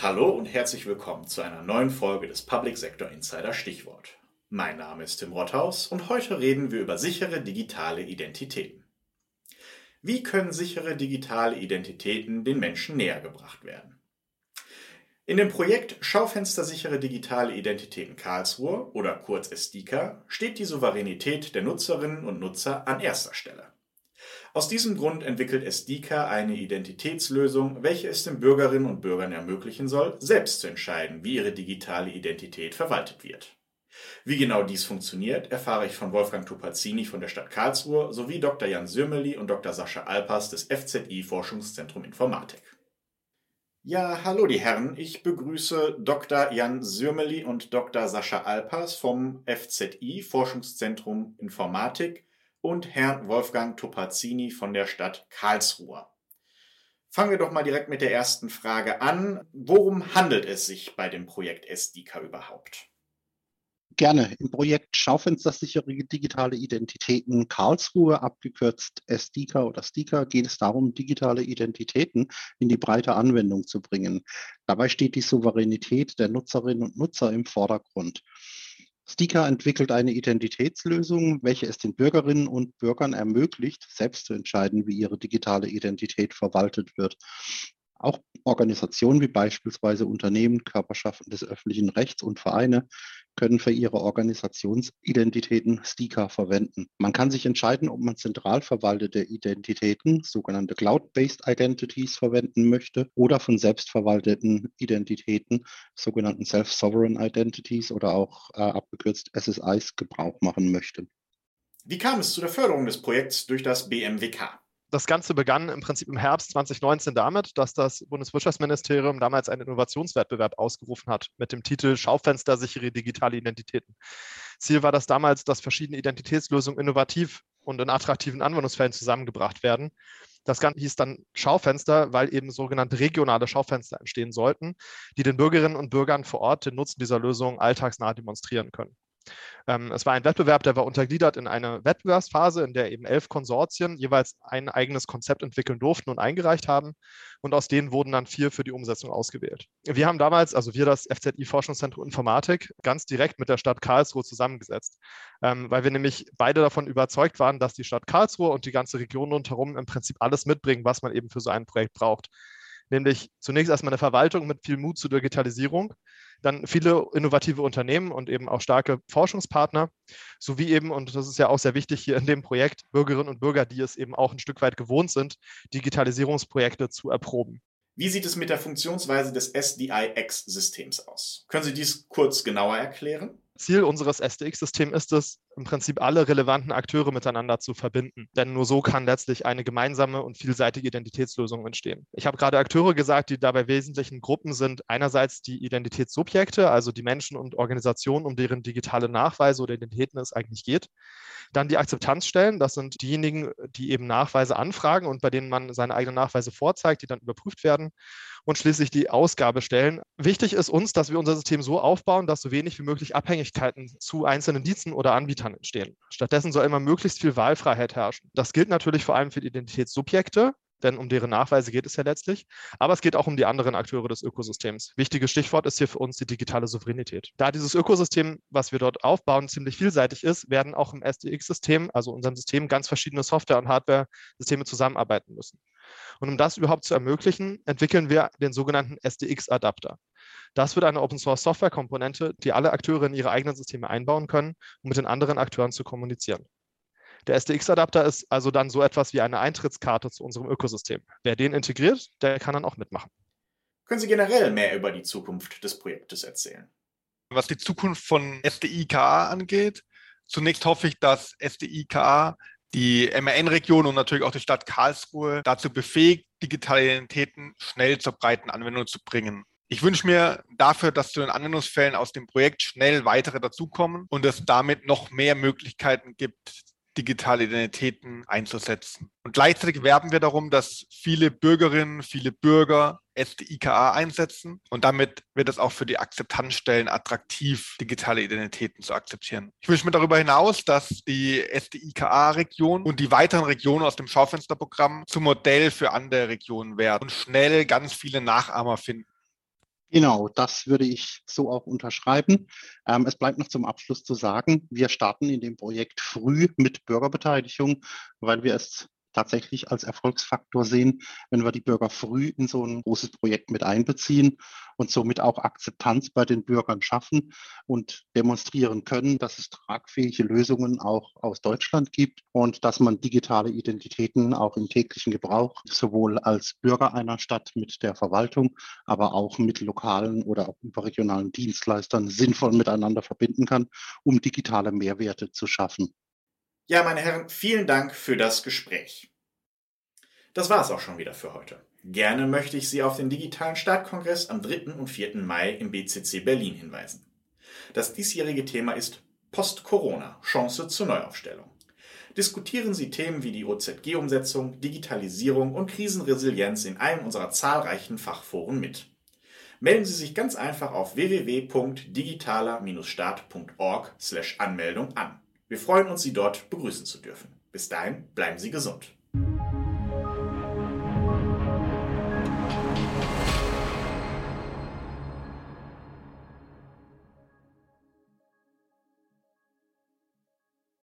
Hallo und herzlich willkommen zu einer neuen Folge des Public Sector Insider Stichwort. Mein Name ist Tim Rothaus und heute reden wir über sichere digitale Identitäten. Wie können sichere digitale Identitäten den Menschen näher gebracht werden? In dem Projekt Schaufenster sichere digitale Identitäten Karlsruhe oder kurz SDIKA steht die Souveränität der Nutzerinnen und Nutzer an erster Stelle. Aus diesem Grund entwickelt SDICA eine Identitätslösung, welche es den Bürgerinnen und Bürgern ermöglichen soll, selbst zu entscheiden, wie ihre digitale Identität verwaltet wird. Wie genau dies funktioniert, erfahre ich von Wolfgang Topazzini von der Stadt Karlsruhe sowie Dr. Jan Sürmeli und Dr. Sascha Alpers des FZI Forschungszentrum Informatik. Ja, hallo die Herren, ich begrüße Dr. Jan Sürmeli und Dr. Sascha Alpers vom FZI Forschungszentrum Informatik und Herrn Wolfgang Topazzini von der Stadt Karlsruhe. Fangen wir doch mal direkt mit der ersten Frage an. Worum handelt es sich bei dem Projekt SDICA überhaupt? Gerne. Im Projekt Schaufenstersichere digitale Identitäten Karlsruhe, abgekürzt SDICA oder SDICA, geht es darum, digitale Identitäten in die breite Anwendung zu bringen. Dabei steht die Souveränität der Nutzerinnen und Nutzer im Vordergrund. Stika entwickelt eine Identitätslösung, welche es den Bürgerinnen und Bürgern ermöglicht, selbst zu entscheiden, wie ihre digitale Identität verwaltet wird. Auch Organisationen wie beispielsweise Unternehmen, Körperschaften des öffentlichen Rechts und Vereine können für ihre Organisationsidentitäten Sticker verwenden. Man kann sich entscheiden, ob man zentral verwaltete Identitäten, sogenannte Cloud-Based Identities, verwenden möchte oder von selbstverwalteten Identitäten, sogenannten Self-Sovereign Identities oder auch äh, abgekürzt SSIs, Gebrauch machen möchte. Wie kam es zu der Förderung des Projekts durch das BMWK? Das Ganze begann im Prinzip im Herbst 2019 damit, dass das Bundeswirtschaftsministerium damals einen Innovationswettbewerb ausgerufen hat mit dem Titel Schaufenster sichere digitale Identitäten. Ziel war das damals, dass verschiedene Identitätslösungen innovativ und in attraktiven Anwendungsfällen zusammengebracht werden. Das Ganze hieß dann Schaufenster, weil eben sogenannte regionale Schaufenster entstehen sollten, die den Bürgerinnen und Bürgern vor Ort den Nutzen dieser Lösung alltagsnah demonstrieren können. Ähm, es war ein Wettbewerb, der war untergliedert in eine Wettbewerbsphase, in der eben elf Konsortien jeweils ein eigenes Konzept entwickeln durften und eingereicht haben. Und aus denen wurden dann vier für die Umsetzung ausgewählt. Wir haben damals, also wir das FZI Forschungszentrum Informatik, ganz direkt mit der Stadt Karlsruhe zusammengesetzt, ähm, weil wir nämlich beide davon überzeugt waren, dass die Stadt Karlsruhe und die ganze Region rundherum im Prinzip alles mitbringen, was man eben für so ein Projekt braucht nämlich zunächst erstmal eine Verwaltung mit viel Mut zur Digitalisierung, dann viele innovative Unternehmen und eben auch starke Forschungspartner, sowie eben, und das ist ja auch sehr wichtig hier in dem Projekt, Bürgerinnen und Bürger, die es eben auch ein Stück weit gewohnt sind, Digitalisierungsprojekte zu erproben. Wie sieht es mit der Funktionsweise des SDIX-Systems aus? Können Sie dies kurz genauer erklären? Ziel unseres SDX-Systems ist es, im Prinzip alle relevanten Akteure miteinander zu verbinden. Denn nur so kann letztlich eine gemeinsame und vielseitige Identitätslösung entstehen. Ich habe gerade Akteure gesagt, die dabei wesentlichen Gruppen sind einerseits die Identitätssubjekte, also die Menschen und Organisationen, um deren digitale Nachweise oder Identitäten es eigentlich geht. Dann die Akzeptanzstellen, das sind diejenigen, die eben Nachweise anfragen und bei denen man seine eigenen Nachweise vorzeigt, die dann überprüft werden. Und schließlich die Ausgabestellen. Wichtig ist uns, dass wir unser System so aufbauen, dass so wenig wie möglich Abhängigkeiten zu einzelnen Diensten oder Anbietern entstehen. Stattdessen soll immer möglichst viel Wahlfreiheit herrschen. Das gilt natürlich vor allem für die Identitätssubjekte, denn um deren Nachweise geht es ja letztlich. Aber es geht auch um die anderen Akteure des Ökosystems. Wichtiges Stichwort ist hier für uns die digitale Souveränität. Da dieses Ökosystem, was wir dort aufbauen, ziemlich vielseitig ist, werden auch im SDX-System, also unserem System, ganz verschiedene Software- und Hardware-Systeme zusammenarbeiten müssen. Und um das überhaupt zu ermöglichen, entwickeln wir den sogenannten SDX-Adapter. Das wird eine Open-Source-Software-Komponente, die alle Akteure in ihre eigenen Systeme einbauen können, um mit den anderen Akteuren zu kommunizieren. Der SDX-Adapter ist also dann so etwas wie eine Eintrittskarte zu unserem Ökosystem. Wer den integriert, der kann dann auch mitmachen. Können Sie generell mehr über die Zukunft des Projektes erzählen? Was die Zukunft von SDIKA angeht, zunächst hoffe ich, dass SDIKA die MRN-Region und natürlich auch die Stadt Karlsruhe dazu befähigt, digitale Identitäten schnell zur breiten Anwendung zu bringen. Ich wünsche mir dafür, dass zu den Anwendungsfällen aus dem Projekt schnell weitere dazukommen und es damit noch mehr Möglichkeiten gibt, digitale Identitäten einzusetzen. Und gleichzeitig werben wir darum, dass viele Bürgerinnen, viele Bürger SDIKA einsetzen und damit wird es auch für die Akzeptanzstellen attraktiv, digitale Identitäten zu akzeptieren. Ich wünsche mir darüber hinaus, dass die SDIKA-Region und die weiteren Regionen aus dem Schaufensterprogramm zum Modell für andere Regionen werden und schnell ganz viele Nachahmer finden. Genau, das würde ich so auch unterschreiben. Ähm, es bleibt noch zum Abschluss zu sagen, wir starten in dem Projekt früh mit Bürgerbeteiligung, weil wir es tatsächlich als Erfolgsfaktor sehen, wenn wir die Bürger früh in so ein großes Projekt mit einbeziehen und somit auch Akzeptanz bei den Bürgern schaffen und demonstrieren können, dass es tragfähige Lösungen auch aus Deutschland gibt und dass man digitale Identitäten auch im täglichen Gebrauch sowohl als Bürger einer Stadt mit der Verwaltung, aber auch mit lokalen oder auch überregionalen Dienstleistern sinnvoll miteinander verbinden kann, um digitale Mehrwerte zu schaffen. Ja, meine Herren, vielen Dank für das Gespräch. Das war es auch schon wieder für heute. Gerne möchte ich Sie auf den digitalen Startkongress am 3. und 4. Mai im BCC Berlin hinweisen. Das diesjährige Thema ist Post-Corona, Chance zur Neuaufstellung. Diskutieren Sie Themen wie die OZG-Umsetzung, Digitalisierung und Krisenresilienz in einem unserer zahlreichen Fachforen mit. Melden Sie sich ganz einfach auf www.digitaler-start.org/anmeldung an. Wir freuen uns, Sie dort begrüßen zu dürfen. Bis dahin, bleiben Sie gesund.